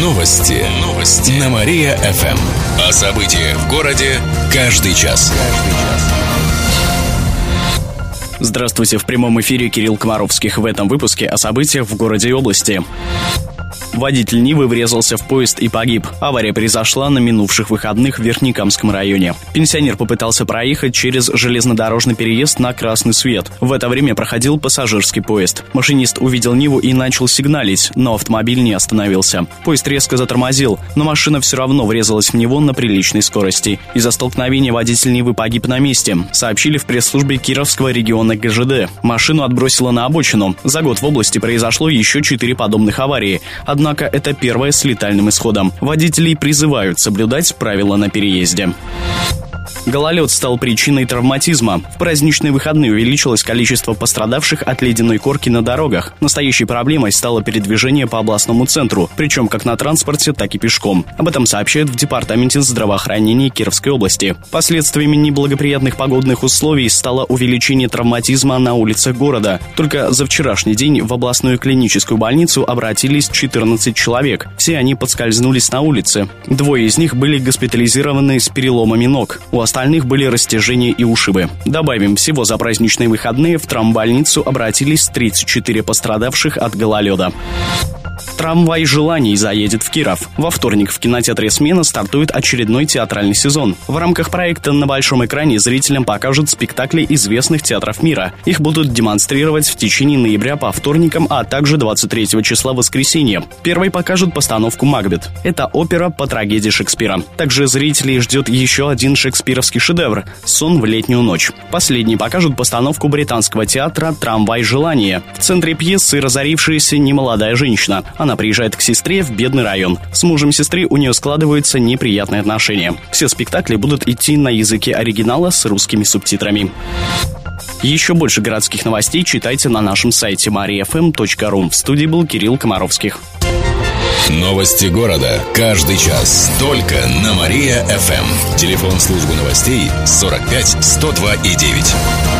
Новости. Новости. На Мария-ФМ. О событиях в городе каждый час. Здравствуйте, в прямом эфире Кирилл Комаровских. В этом выпуске о событиях в городе и области. Водитель Нивы врезался в поезд и погиб. Авария произошла на минувших выходных в Верхнекамском районе. Пенсионер попытался проехать через железнодорожный переезд на красный свет. В это время проходил пассажирский поезд. Машинист увидел Ниву и начал сигналить, но автомобиль не остановился. Поезд резко затормозил, но машина все равно врезалась в него на приличной скорости. Из-за столкновения водитель Нивы погиб на месте, сообщили в пресс-службе Кировского региона ГЖД. Машину отбросило на обочину. За год в области произошло еще четыре подобных аварии. Однако это первая с летальным исходом. Водителей призывают соблюдать правила на переезде. Гололед стал причиной травматизма. В праздничные выходные увеличилось количество пострадавших от ледяной корки на дорогах. Настоящей проблемой стало передвижение по областному центру, причем как на транспорте, так и пешком. Об этом сообщают в Департаменте здравоохранения Кировской области. Последствиями неблагоприятных погодных условий стало увеличение травматизма на улицах города. Только за вчерашний день в областную клиническую больницу обратились 14 человек. Все они подскользнулись на улице. Двое из них были госпитализированы с переломами ног. У остальных были растяжения и ушибы. Добавим, всего за праздничные выходные в травмбольницу обратились 34 пострадавших от гололеда. Трамвай желаний заедет в Киров. Во вторник в кинотеатре «Смена» стартует очередной театральный сезон. В рамках проекта на большом экране зрителям покажут спектакли известных театров мира. Их будут демонстрировать в течение ноября по вторникам, а также 23 числа воскресенья. Первой покажут постановку «Макбет». Это опера по трагедии Шекспира. Также зрителей ждет еще один шекспировский шедевр «Сон в летнюю ночь». Последний покажут постановку британского театра «Трамвай желания». В центре пьесы разорившаяся немолодая женщина. Она приезжает к сестре в бедный район. С мужем сестры у нее складываются неприятные отношения. Все спектакли будут идти на языке оригинала с русскими субтитрами. Еще больше городских новостей читайте на нашем сайте mariafm.ru. В студии был Кирилл Комаровских. Новости города. Каждый час. Только на Мария-ФМ. Телефон службы новостей 45 102 и 9.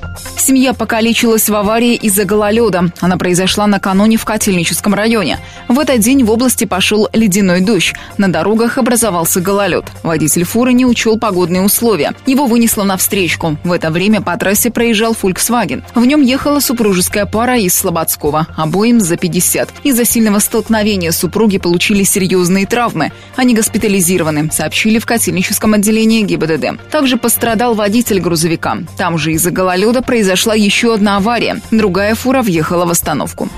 Семья покалечилась в аварии из-за гололеда. Она произошла накануне в Котельническом районе. В этот день в области пошел ледяной дождь. На дорогах образовался гололед. Водитель фуры не учел погодные условия. Его вынесло на встречку. В это время по трассе проезжал Volkswagen. В нем ехала супружеская пара из Слободского. Обоим за 50. Из-за сильного столкновения супруги получили серьезные травмы. Они госпитализированы, сообщили в Котельническом отделении ГИБДД. Также пострадал водитель грузовика. Там же из-за гололеда произошел произошла еще одна авария. Другая фура въехала в остановку.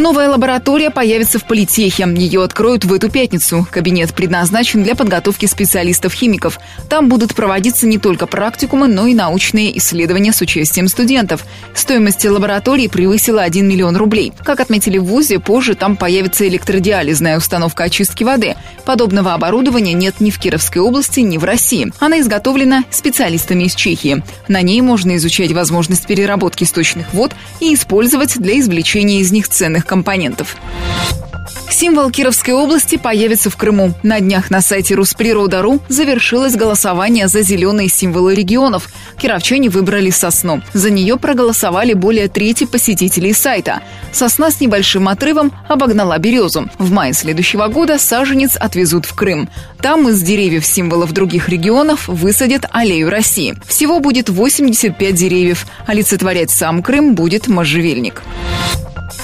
Новая лаборатория появится в политехе. Ее откроют в эту пятницу. Кабинет предназначен для подготовки специалистов-химиков. Там будут проводиться не только практикумы, но и научные исследования с участием студентов. Стоимость лаборатории превысила 1 миллион рублей. Как отметили в ВУЗе, позже там появится электродиализная установка очистки воды. Подобного оборудования нет ни в Кировской области, ни в России. Она изготовлена специалистами из Чехии. На ней можно изучать возможность переработки сточных вод и использовать для извлечения из них ценных компонентов. Символ Кировской области появится в Крыму. На днях на сайте Русприрода.ру завершилось голосование за зеленые символы регионов. Кировчане выбрали сосну. За нее проголосовали более трети посетителей сайта. Сосна с небольшим отрывом обогнала березу. В мае следующего года саженец отвезут в Крым. Там из деревьев символов других регионов высадят аллею России. Всего будет 85 деревьев. Олицетворять сам Крым будет можжевельник.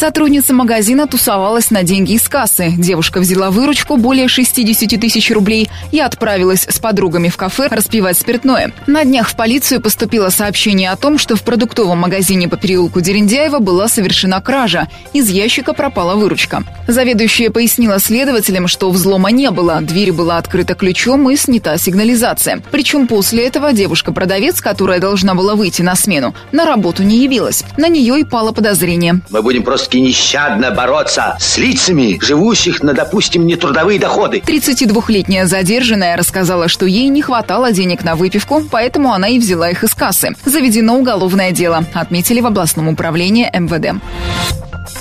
Сотрудница магазина тусовалась на деньги из кассы. Девушка взяла выручку более 60 тысяч рублей и отправилась с подругами в кафе распивать спиртное. На днях в полицию поступило сообщение о том, что в продуктовом магазине по переулку Дерендяева была совершена кража. Из ящика пропала выручка. Заведующая пояснила следователям, что взлома не было. Дверь была открыта ключом и снята сигнализация. Причем после этого девушка-продавец, которая должна была выйти на смену, на работу не явилась. На нее и пало подозрение. Мы будем просто нещадно бороться с лицами, живущих на, допустим, нетрудовые доходы. 32-летняя задержанная рассказала, что ей не хватало денег на выпивку, поэтому она и взяла их из кассы. Заведено уголовное дело, отметили в областном управлении МВД.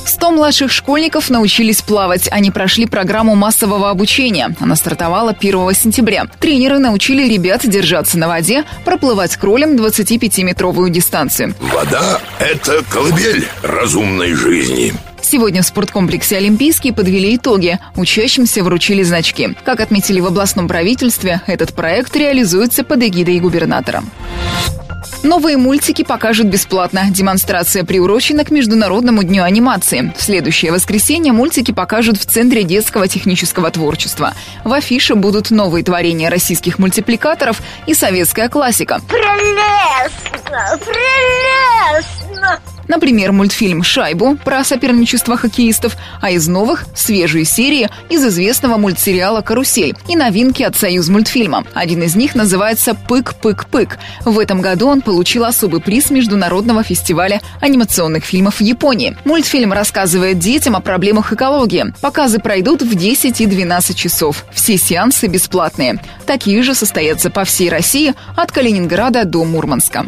100 младших школьников научились плавать. Они прошли программу массового обучения. Она стартовала 1 сентября. Тренеры научили ребят держаться на воде, проплывать кролем 25-метровую дистанцию. Вода – это колыбель разумной жизни. Сегодня в спорткомплексе «Олимпийский» подвели итоги. Учащимся вручили значки. Как отметили в областном правительстве, этот проект реализуется под эгидой губернатора. Новые мультики покажут бесплатно. Демонстрация приурочена к Международному дню анимации. В следующее воскресенье мультики покажут в Центре детского технического творчества. В афише будут новые творения российских мультипликаторов и советская классика. Прелестно! Прелестно! Например, мультфильм «Шайбу» про соперничество хоккеистов, а из новых – свежие серии из известного мультсериала «Карусель» и новинки от «Союз мультфильма». Один из них называется «Пык-пык-пык». В этом году он получил особый приз Международного фестиваля анимационных фильмов в Японии. Мультфильм рассказывает детям о проблемах экологии. Показы пройдут в 10 и 12 часов. Все сеансы бесплатные. Такие же состоятся по всей России от Калининграда до Мурманска.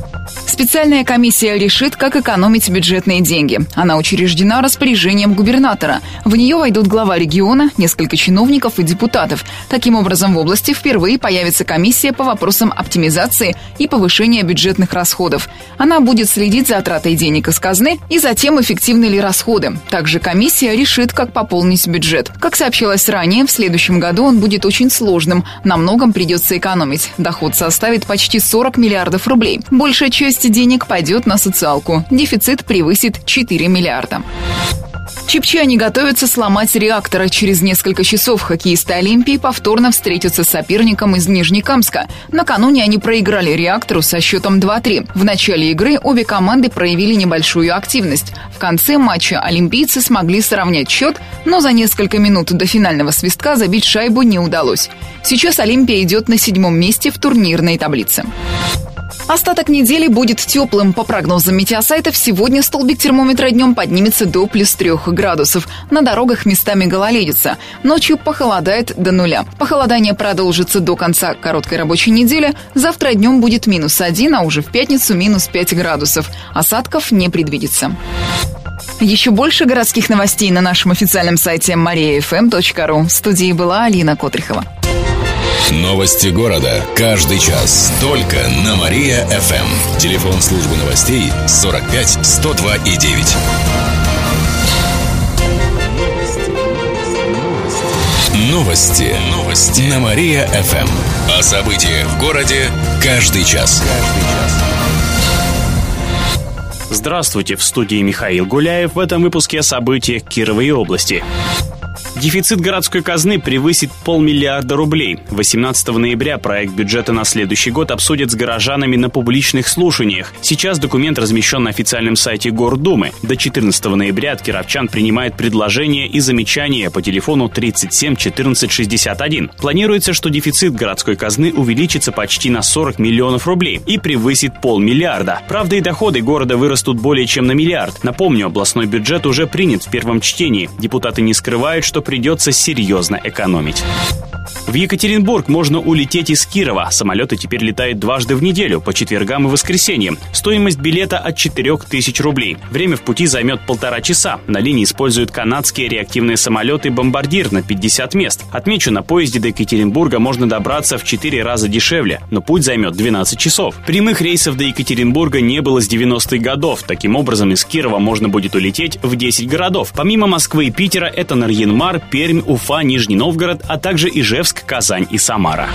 Специальная комиссия решит, как экономить бюджетные деньги. Она учреждена распоряжением губернатора. В нее войдут глава региона, несколько чиновников и депутатов. Таким образом, в области впервые появится комиссия по вопросам оптимизации и повышения бюджетных расходов. Она будет следить за тратой денег из казны и за тем, эффективны ли расходы. Также комиссия решит, как пополнить бюджет. Как сообщалось ранее, в следующем году он будет очень сложным. На многом придется экономить. Доход составит почти 40 миллиардов рублей. Большая часть денег пойдет на социалку. Дефицит превысит 4 миллиарда. Чепчане готовятся сломать реактора. Через несколько часов хоккеисты Олимпии повторно встретятся с соперником из Нижнекамска. Накануне они проиграли реактору со счетом 2-3. В начале игры обе команды проявили небольшую активность. В конце матча олимпийцы смогли сравнять счет, но за несколько минут до финального свистка забить шайбу не удалось. Сейчас Олимпия идет на седьмом месте в турнирной таблице. Остаток недели будет теплым. По прогнозам метеосайтов, сегодня столбик термометра днем поднимется до плюс 3 градусов. На дорогах местами гололедица. Ночью похолодает до нуля. Похолодание продолжится до конца короткой рабочей недели. Завтра днем будет минус 1, а уже в пятницу минус 5 градусов. Осадков не предвидится. Еще больше городских новостей на нашем официальном сайте mariafm.ru. В студии была Алина Котрихова. Новости города. Каждый час. Только на Мария-ФМ. Телефон службы новостей 45 102 и 9. Новости. Новости. На Мария-ФМ. О событиях в городе каждый час. Каждый час. Здравствуйте, в студии Михаил Гуляев в этом выпуске о событиях Кировой области. Дефицит городской казны превысит полмиллиарда рублей. 18 ноября проект бюджета на следующий год обсудят с горожанами на публичных слушаниях. Сейчас документ размещен на официальном сайте Гордумы. До 14 ноября от кировчан принимают предложения и замечания по телефону 37 14 61. Планируется, что дефицит городской казны увеличится почти на 40 миллионов рублей и превысит полмиллиарда. Правда, и доходы города вырастут более чем на миллиард. Напомню, областной бюджет уже принят в первом чтении. Депутаты не скрывают, что придется серьезно экономить. В Екатеринбург можно улететь из Кирова. Самолеты теперь летают дважды в неделю, по четвергам и воскресеньям. Стоимость билета от 4000 рублей. Время в пути займет полтора часа. На линии используют канадские реактивные самолеты «Бомбардир» на 50 мест. Отмечу, на поезде до Екатеринбурга можно добраться в 4 раза дешевле, но путь займет 12 часов. Прямых рейсов до Екатеринбурга не было с 90-х годов. Таким образом, из Кирова можно будет улететь в 10 городов. Помимо Москвы и Питера, это Нарьинмар, Пермь, Уфа, Нижний Новгород, а также Ижевск, Казань и Самара.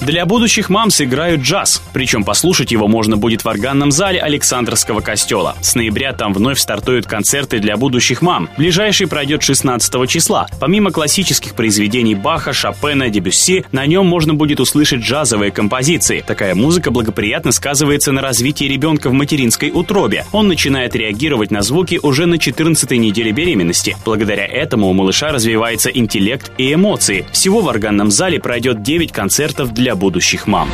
Для будущих мам сыграют джаз, причем послушать его можно будет в органном зале Александровского костела. С ноября там вновь стартуют концерты для будущих мам. Ближайший пройдет 16 числа. Помимо классических произведений Баха, Шопена, Дебюсси, на нем можно будет услышать джазовые композиции. Такая музыка благоприятно сказывается на развитии ребенка в материнской утробе. Он начинает реагировать на звуки уже на 14 неделе беременности. Благодаря этому у малыша развивается интеллект и эмоции. Всего в органном зале пройдет 9 концертов для будущих мам.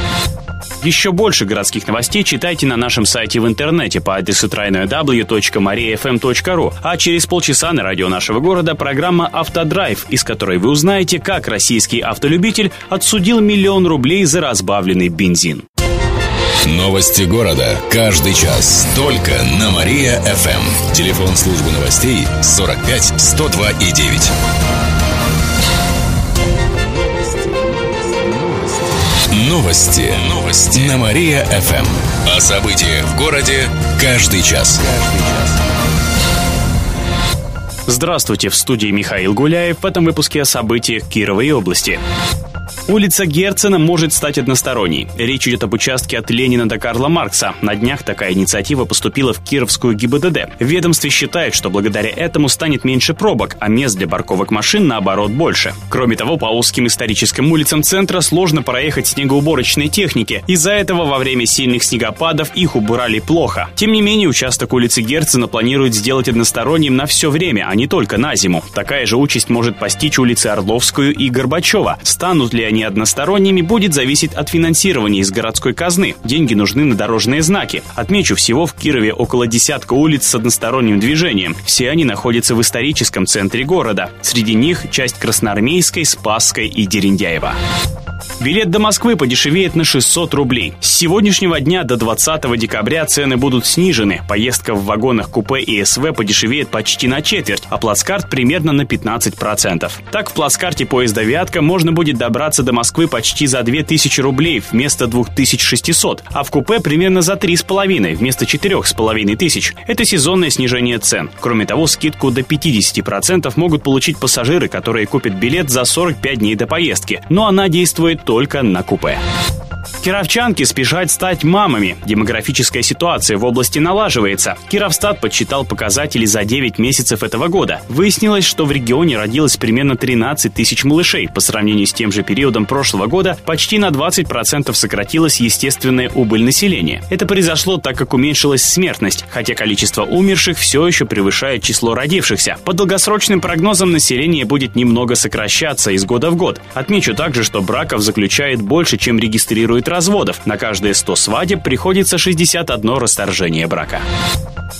Еще больше городских новостей читайте на нашем сайте в интернете по адресу www.mariafm.ru, а через полчаса на радио нашего города программа «Автодрайв», из которой вы узнаете, как российский автолюбитель отсудил миллион рублей за разбавленный бензин. Новости города. Каждый час. Только на Мария-ФМ. Телефон службы новостей 45 102 и 9. Новости. Новости. На Мария-ФМ. О событиях в городе каждый час. Здравствуйте, в студии Михаил Гуляев в этом выпуске о событиях Кировой области. Улица Герцена может стать односторонней. Речь идет об участке от Ленина до Карла Маркса. На днях такая инициатива поступила в Кировскую ГИБДД. В ведомстве считают, что благодаря этому станет меньше пробок, а мест для парковок машин, наоборот, больше. Кроме того, по узким историческим улицам центра сложно проехать снегоуборочной технике. Из-за этого во время сильных снегопадов их убрали плохо. Тем не менее, участок улицы Герцена планируют сделать односторонним на все время, а не только на зиму. Такая же участь может постичь улицы Орловскую и Горбачева. Станут ли они односторонними, будет зависеть от финансирования из городской казны. Деньги нужны на дорожные знаки. Отмечу, всего в Кирове около десятка улиц с односторонним движением. Все они находятся в историческом центре города. Среди них часть Красноармейской, Спасской и Дерендяева. Билет до Москвы подешевеет на 600 рублей. С сегодняшнего дня до 20 декабря цены будут снижены. Поездка в вагонах купе и СВ подешевеет почти на четверть, а плацкарт примерно на 15%. Так, в плацкарте поезда «Вятка» можно будет добраться до Москвы почти за 2000 рублей вместо 2600, а в купе примерно за 3,5 вместо 4,5 тысяч. Это сезонное снижение цен. Кроме того, скидку до 50% могут получить пассажиры, которые купят билет за 45 дней до поездки, но она действует только на купе. Кировчанки спешат стать мамами. Демографическая ситуация в области налаживается. Кировстат подсчитал показатели за 9 месяцев этого года. Выяснилось, что в регионе родилось примерно 13 тысяч малышей. По сравнению с тем же периодом прошлого года почти на 20% сократилась естественная убыль населения. Это произошло так, как уменьшилась смертность, хотя количество умерших все еще превышает число родившихся. По долгосрочным прогнозам население будет немного сокращаться из года в год. Отмечу также, что браков заключает больше, чем регистрирует разводов. На каждые 100 свадеб приходится 61 расторжение брака.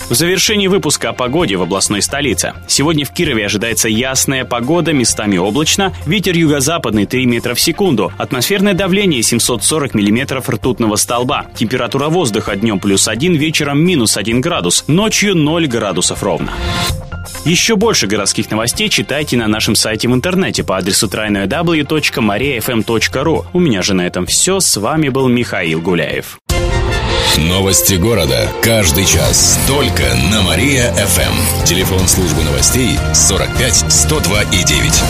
В завершении выпуска о погоде в областной столице. Сегодня в Кирове ожидается ясная погода, местами облачно, ветер юго-западный 3 метра в секунду, атмосферное давление 740 миллиметров ртутного столба, температура воздуха днем плюс 1, вечером минус 1 градус, ночью 0 градусов ровно. Еще больше городских новостей читайте на нашем сайте в интернете по адресу www.mariafm.ru. У меня же на этом все. С вами был Михаил Гуляев. Новости города. Каждый час. Только на Мария-ФМ. Телефон службы новостей 45 102 и 9.